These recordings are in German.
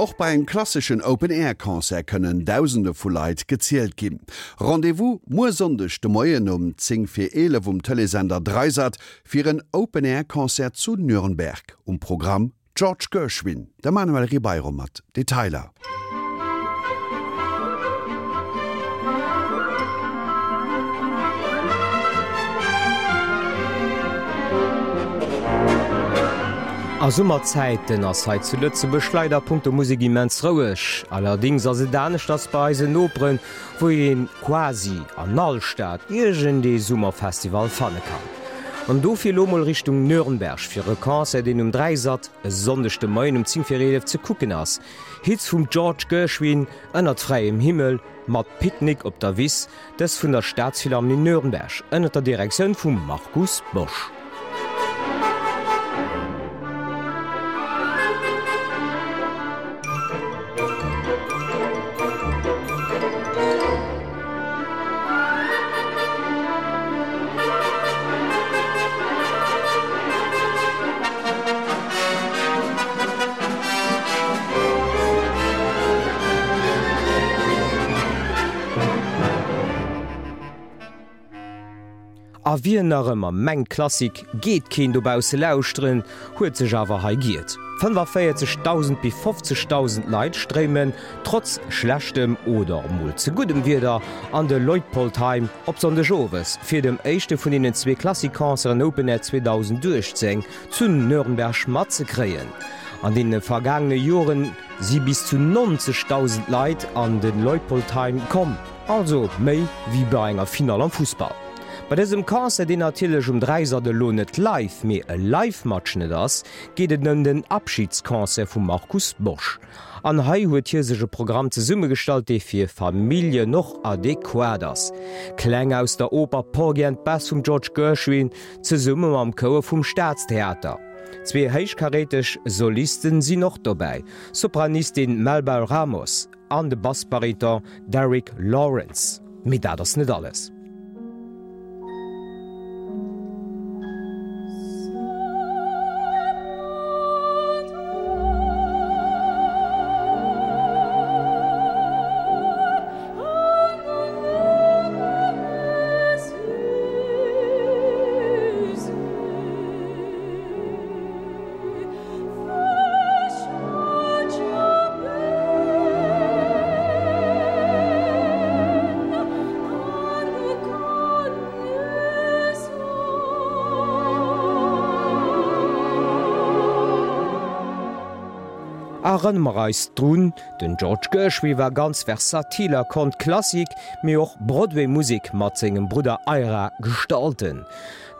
Auch bei en klassischen Open-Air-Konzer können Tausende vu Leiit gezielt gin. Rendevous mo sondech de Moien um Zing fir ele vum Telesender Dreisat fir een Open-Air-Konzert zu Nürnberg um Programm George Gershwin, der Manuel Ribeiro hat Detailer. A Summerzeititen ass heit ze Lëtze Beschleider Punkte Musikimens rouech, allerdings as se danech das Beise Nopren, wo en quasi an Nallstaat Igen dei Summerfestival fanne kann. An dofir Lomoll Richtung Nürnberg fir Rekanse den um Dreisat e sondechte Main um Zinfireleef ze kucken ass. Hitz vum George Gerschwin ënnert freiem Himmel, mat Picknick op der Wiss des vun der Staatsfilharmonie Nürnberg ënnet der Direktiun vum Markus Bosch. A wie nachëmmer Mng Klassik geht kind dobause lausren, huet ze Java haigiert. Fan war 40.000 bis 50.000 Leiit stremen trotz schlechtem oder mul ze gutem Wider an de Leutpoltheim op son de Joves fir dem Eischchte vun innen zwe Klassikanzer an Opennet 2000 durchzeng zun Nürnberg Schmatze kreien. An de vergangene Joren sie bis zu 90.000 Leiit an den Leutpoltheim kom. Also méi wie bei enger Final am Fußball. Bei dessem Kanse den ertilech um dreiser de Lohnet live mé e LiveMatschne ass, geet nënnen den Abschiedskanse vum Markus Bosch. An hai huet hiesege Programm ze Summe stalt dei fir Familie noch adäquaders. Kkleng aus der Oper Porgent Bass vum George Gershwin ze Summe am Koer vum Staatstheater. Zzwee heichkaretech Solisten sie noch dobäi, Sopranistin Melbal Ramos, an de Bassbariton Derrick Lawrence. Mit dat ass net alles. Arënmereis Drun, den George Gëch wiwer ganz versatiler kont Klassik méi och BroadwayMuik mat zinggem Bruder Eira gestalten.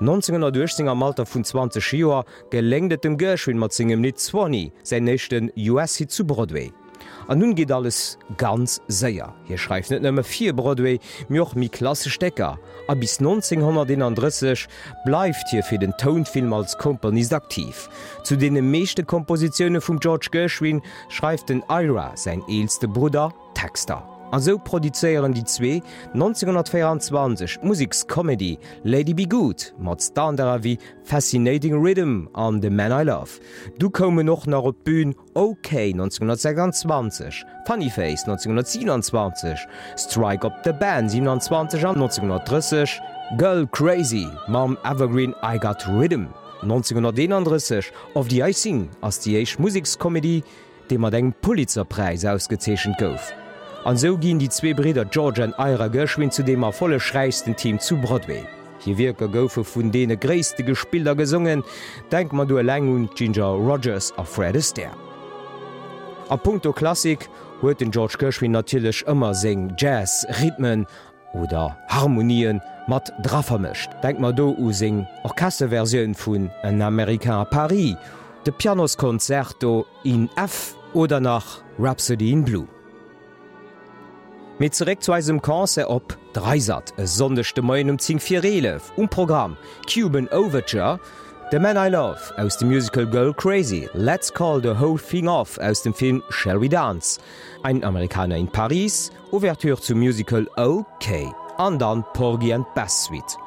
1920er Malter vun 20 Joer gelengdet dem Gerschwin mat zinggem Nit 20 se nechten US-Hi zu Broadway. An nun geht alles ganz séier. Hier schreift net nëmme vier Broadway joch mi klasse Stecker. a bis 1930 bleifft hier fir den Tonfilm als Komponis aktiv. Zu de meeschte Kompositionune vum George Gershwin schreift den Ira sein eelste Bruder Texter. An so produzéieren die zwee 1924 Musikskomedy Lady Be Good mat Standarder wie Fascinating Rhythm an de Man I Love. Du komme noch nach op Bbün OK 1926, Funnyface 1927, Strike op the Band 27 an 1930, Girl Crazy, Mam Evergreen I got Rhythm 1931 of die Icing ass die Eich Musikskomedy, de mat eng Pulitzerpreis ausgezeschen gouf. An so ginn die zwee Breder George en Eier Gerschwin zu dem er volle schreiisten Team zu Broadway. Hi wieker goufe vun dee gréste Gespilder gesungen, denk mat du e Längung Ginger Rogers a Fred Astaire. A Punkto Klassik huet den George Gerschwin natilech ëmmer seng Jazz, Rhythmen oder Harmonien mat draffermecht. Denk mat do u seng Orchesseversionioun vun en Amerika a Paris, de Pianoskonzerto in F oder nach Rhapsody in Blue. Met zeré zuweisem Kanse op Dreisat e sondechte Moien um Zing Vireleef, um Programm Cuban Overture, The Man I Love aus dem Musical Girl Crazy, Let's Call the Whole Thing Off aus dem Film Shall We Dance, ein Amerikaner in Paris, Ouvertür zum Musical OK, andern Porgy and Basssuite.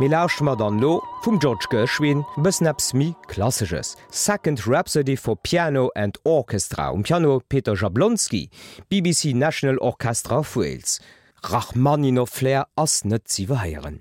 Melage mat an Lo vum George Gerschwin besnaps mi klasges. Second Rhapsody for Piano and Orchestra um Piano Peter Jablonski, BBC National Orchestra Wales. Rachmaninow Flair ass net ziweieren.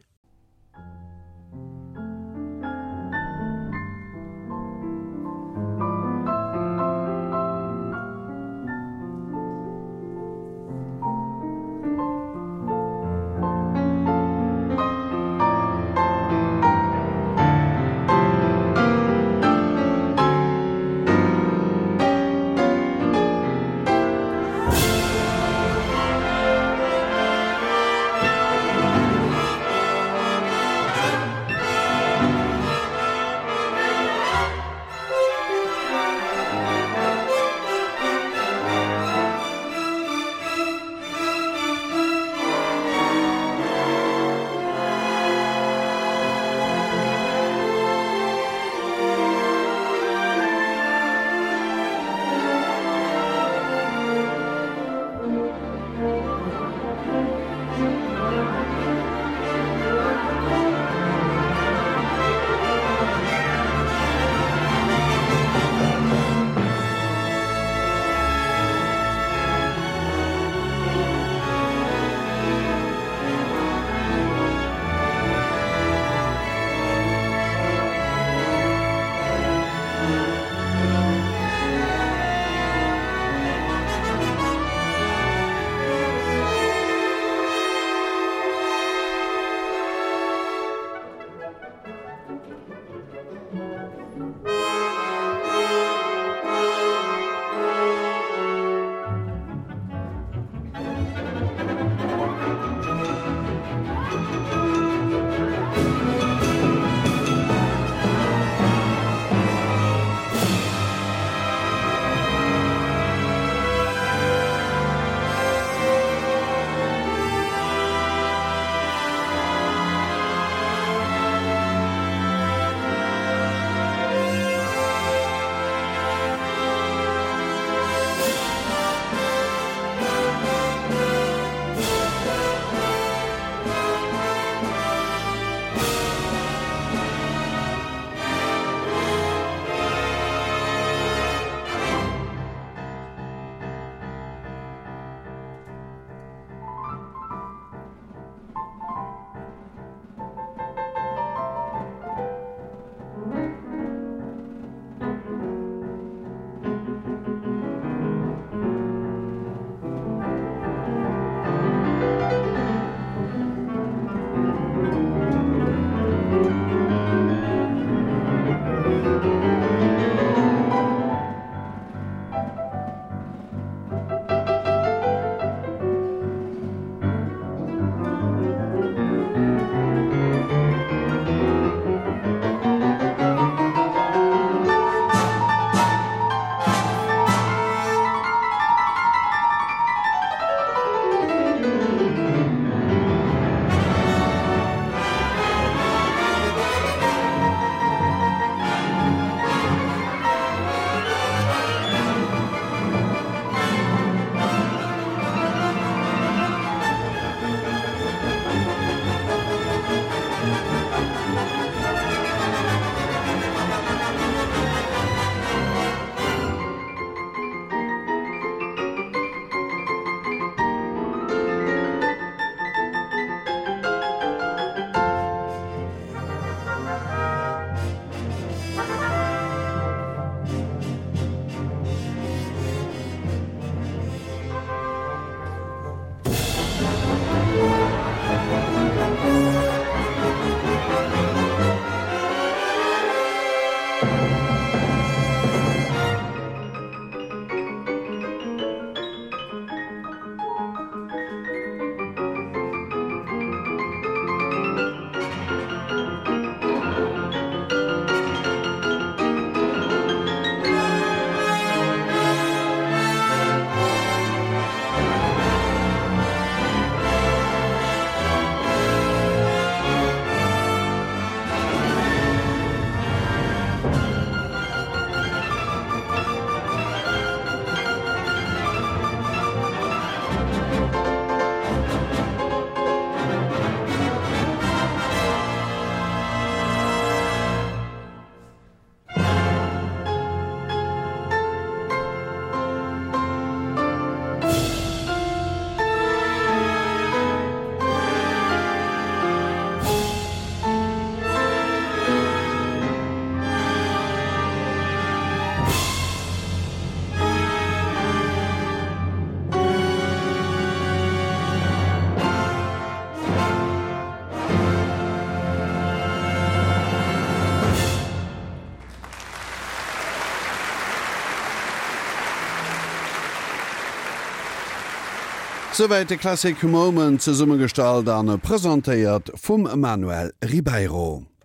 Soweit de Klassik Moment ze Summe stalt an präsentéiert vum Emanuel Ribeiro.